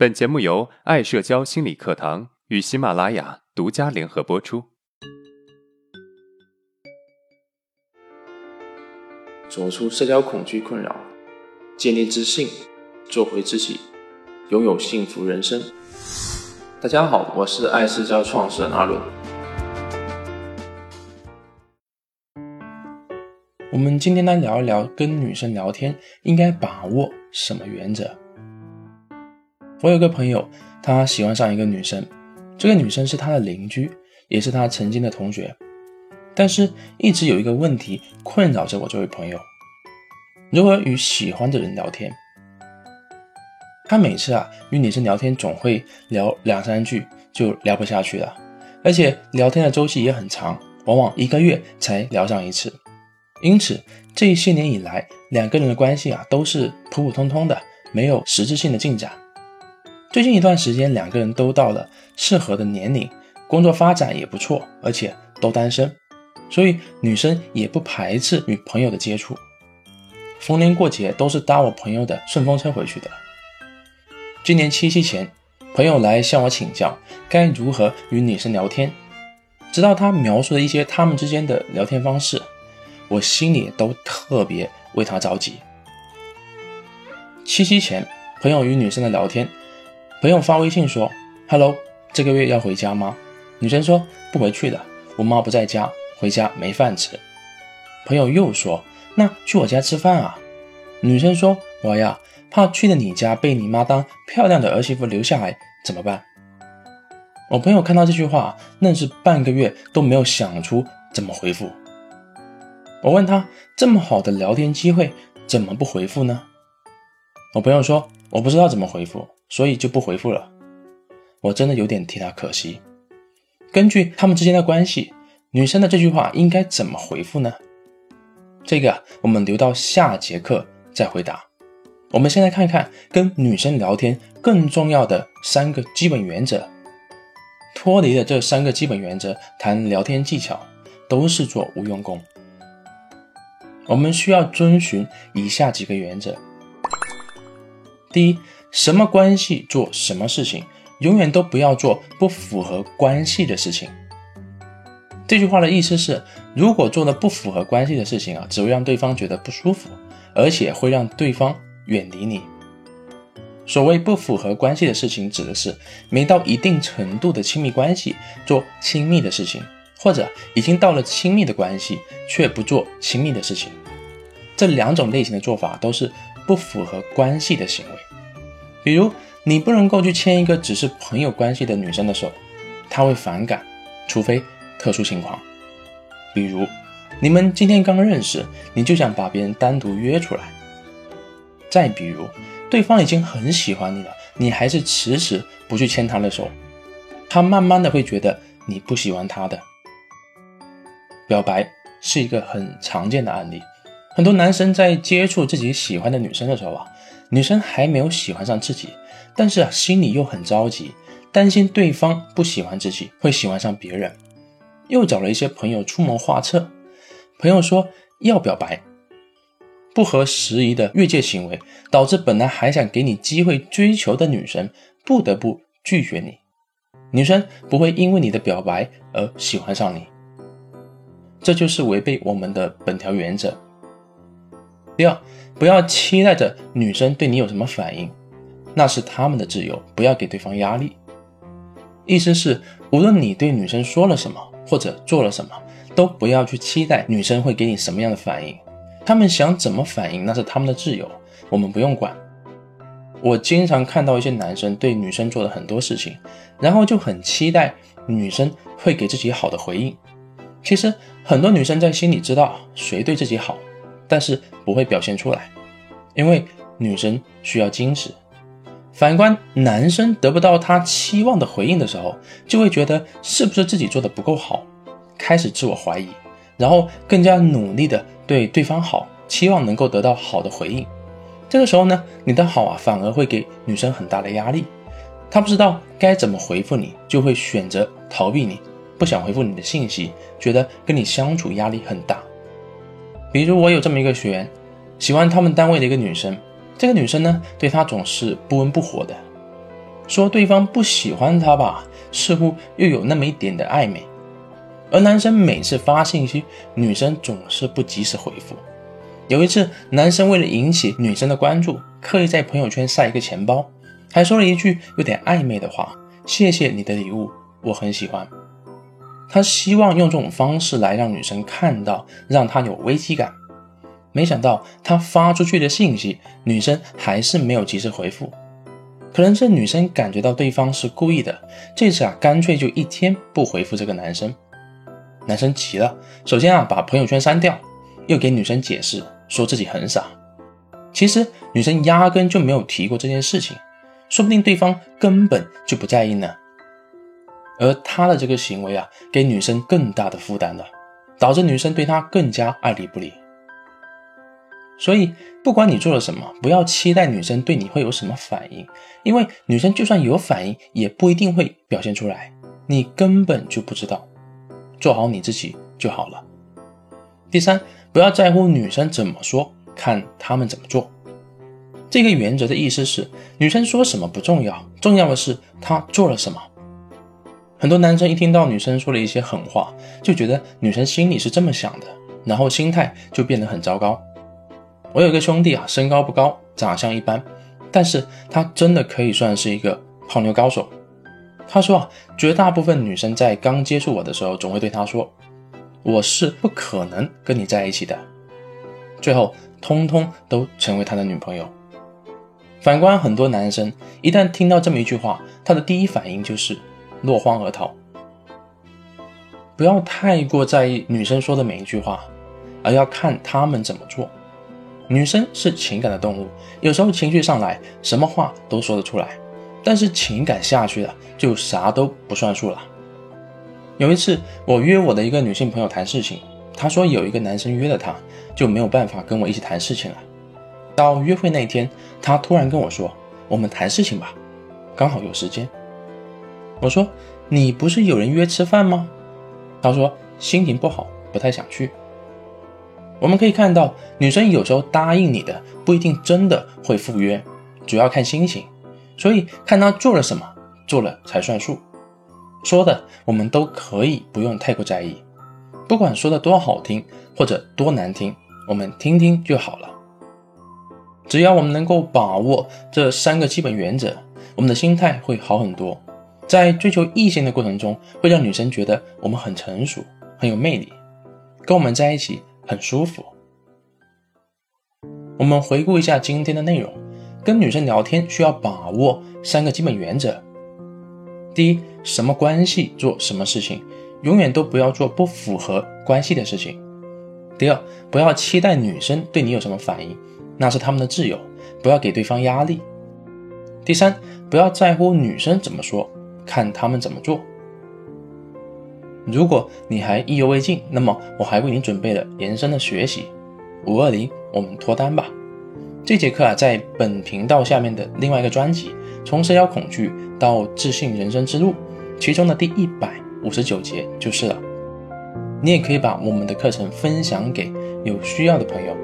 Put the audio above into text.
本节目由爱社交心理课堂与喜马拉雅独家联合播出。走出社交恐惧困扰，建立自信，做回自己，拥有幸福人生。大家好，我是爱社交创始人阿伦。我们今天来聊一聊跟女生聊天应该把握什么原则。我有个朋友，他喜欢上一个女生，这个女生是他的邻居，也是他曾经的同学，但是一直有一个问题困扰着我这位朋友：如何与喜欢的人聊天？他每次啊与女生聊天总会聊两三句就聊不下去了，而且聊天的周期也很长，往往一个月才聊上一次。因此这些年以来，两个人的关系啊都是普普通通的，没有实质性的进展。最近一段时间，两个人都到了适合的年龄，工作发展也不错，而且都单身，所以女生也不排斥与朋友的接触。逢年过节都是搭我朋友的顺风车回去的。今年七夕前，朋友来向我请教该如何与女生聊天。直到他描述了一些他们之间的聊天方式，我心里都特别为他着急。七夕前，朋友与女生的聊天。朋友发微信说：“Hello，这个月要回家吗？”女生说：“不回去了，我妈不在家，回家没饭吃。”朋友又说：“那去我家吃饭啊？”女生说：“我呀，怕去了你家被你妈当漂亮的儿媳妇留下来，怎么办？”我朋友看到这句话，愣是半个月都没有想出怎么回复。我问他：“这么好的聊天机会，怎么不回复呢？”我朋友说：“我不知道怎么回复。”所以就不回复了，我真的有点替他可惜。根据他们之间的关系，女生的这句话应该怎么回复呢？这个我们留到下节课再回答。我们先来看看跟女生聊天更重要的三个基本原则。脱离了这三个基本原则谈聊天技巧，都是做无用功。我们需要遵循以下几个原则：第一。什么关系做什么事情，永远都不要做不符合关系的事情。这句话的意思是，如果做了不符合关系的事情啊，只会让对方觉得不舒服，而且会让对方远离你。所谓不符合关系的事情，指的是没到一定程度的亲密关系做亲密的事情，或者已经到了亲密的关系却不做亲密的事情。这两种类型的做法都是不符合关系的行为。比如，你不能够去牵一个只是朋友关系的女生的手，她会反感，除非特殊情况。比如，你们今天刚认识，你就想把别人单独约出来。再比如，对方已经很喜欢你了，你还是迟迟不去牵他的手，他慢慢的会觉得你不喜欢他的。表白是一个很常见的案例，很多男生在接触自己喜欢的女生的时候啊。女生还没有喜欢上自己，但是啊，心里又很着急，担心对方不喜欢自己，会喜欢上别人，又找了一些朋友出谋划策。朋友说要表白，不合时宜的越界行为，导致本来还想给你机会追求的女生不得不拒绝你。女生不会因为你的表白而喜欢上你，这就是违背我们的本条原则。第二，不要期待着女生对你有什么反应，那是他们的自由，不要给对方压力。意思是，无论你对女生说了什么或者做了什么，都不要去期待女生会给你什么样的反应。他们想怎么反应，那是他们的自由，我们不用管。我经常看到一些男生对女生做了很多事情，然后就很期待女生会给自己好的回应。其实很多女生在心里知道谁对自己好。但是不会表现出来，因为女生需要矜持。反观男生得不到他期望的回应的时候，就会觉得是不是自己做的不够好，开始自我怀疑，然后更加努力的对对方好，期望能够得到好的回应。这个时候呢，你的好啊，反而会给女生很大的压力。她不知道该怎么回复你，就会选择逃避你，不想回复你的信息，觉得跟你相处压力很大。比如我有这么一个学员，喜欢他们单位的一个女生，这个女生呢对他总是不温不火的。说对方不喜欢他吧，似乎又有那么一点的暧昧。而男生每次发信息，女生总是不及时回复。有一次，男生为了引起女生的关注，刻意在朋友圈晒一个钱包，还说了一句有点暧昧的话：“谢谢你的礼物，我很喜欢。”他希望用这种方式来让女生看到，让他有危机感。没想到他发出去的信息，女生还是没有及时回复。可能是女生感觉到对方是故意的，这次啊，干脆就一天不回复这个男生。男生急了，首先啊，把朋友圈删掉，又给女生解释，说自己很傻。其实女生压根就没有提过这件事情，说不定对方根本就不在意呢。而他的这个行为啊，给女生更大的负担了，导致女生对他更加爱理不理。所以，不管你做了什么，不要期待女生对你会有什么反应，因为女生就算有反应，也不一定会表现出来，你根本就不知道。做好你自己就好了。第三，不要在乎女生怎么说，看他们怎么做。这个原则的意思是，女生说什么不重要，重要的是她做了什么。很多男生一听到女生说了一些狠话，就觉得女生心里是这么想的，然后心态就变得很糟糕。我有个兄弟啊，身高不高，长相一般，但是他真的可以算是一个泡妞高手。他说啊，绝大部分女生在刚接触我的时候，总会对他说：“我是不可能跟你在一起的。”最后，通通都成为他的女朋友。反观很多男生，一旦听到这么一句话，他的第一反应就是。落荒而逃，不要太过在意女生说的每一句话，而要看他们怎么做。女生是情感的动物，有时候情绪上来，什么话都说得出来，但是情感下去了，就啥都不算数了。有一次，我约我的一个女性朋友谈事情，她说有一个男生约了她，就没有办法跟我一起谈事情了。到约会那天，她突然跟我说：“我们谈事情吧，刚好有时间。”我说：“你不是有人约吃饭吗？”他说：“心情不好，不太想去。”我们可以看到，女生有时候答应你的不一定真的会赴约，主要看心情。所以看她做了什么，做了才算数。说的我们都可以不用太过在意，不管说的多好听或者多难听，我们听听就好了。只要我们能够把握这三个基本原则，我们的心态会好很多。在追求异性的过程中，会让女生觉得我们很成熟、很有魅力，跟我们在一起很舒服。我们回顾一下今天的内容，跟女生聊天需要把握三个基本原则：第一，什么关系做什么事情，永远都不要做不符合关系的事情；第二，不要期待女生对你有什么反应，那是他们的自由，不要给对方压力；第三，不要在乎女生怎么说。看他们怎么做。如果你还意犹未尽，那么我还为你准备了延伸的学习。五二零，我们脱单吧！这节课啊，在本频道下面的另外一个专辑《从社交恐惧到自信人生之路》，其中的第一百五十九节就是了。你也可以把我们的课程分享给有需要的朋友。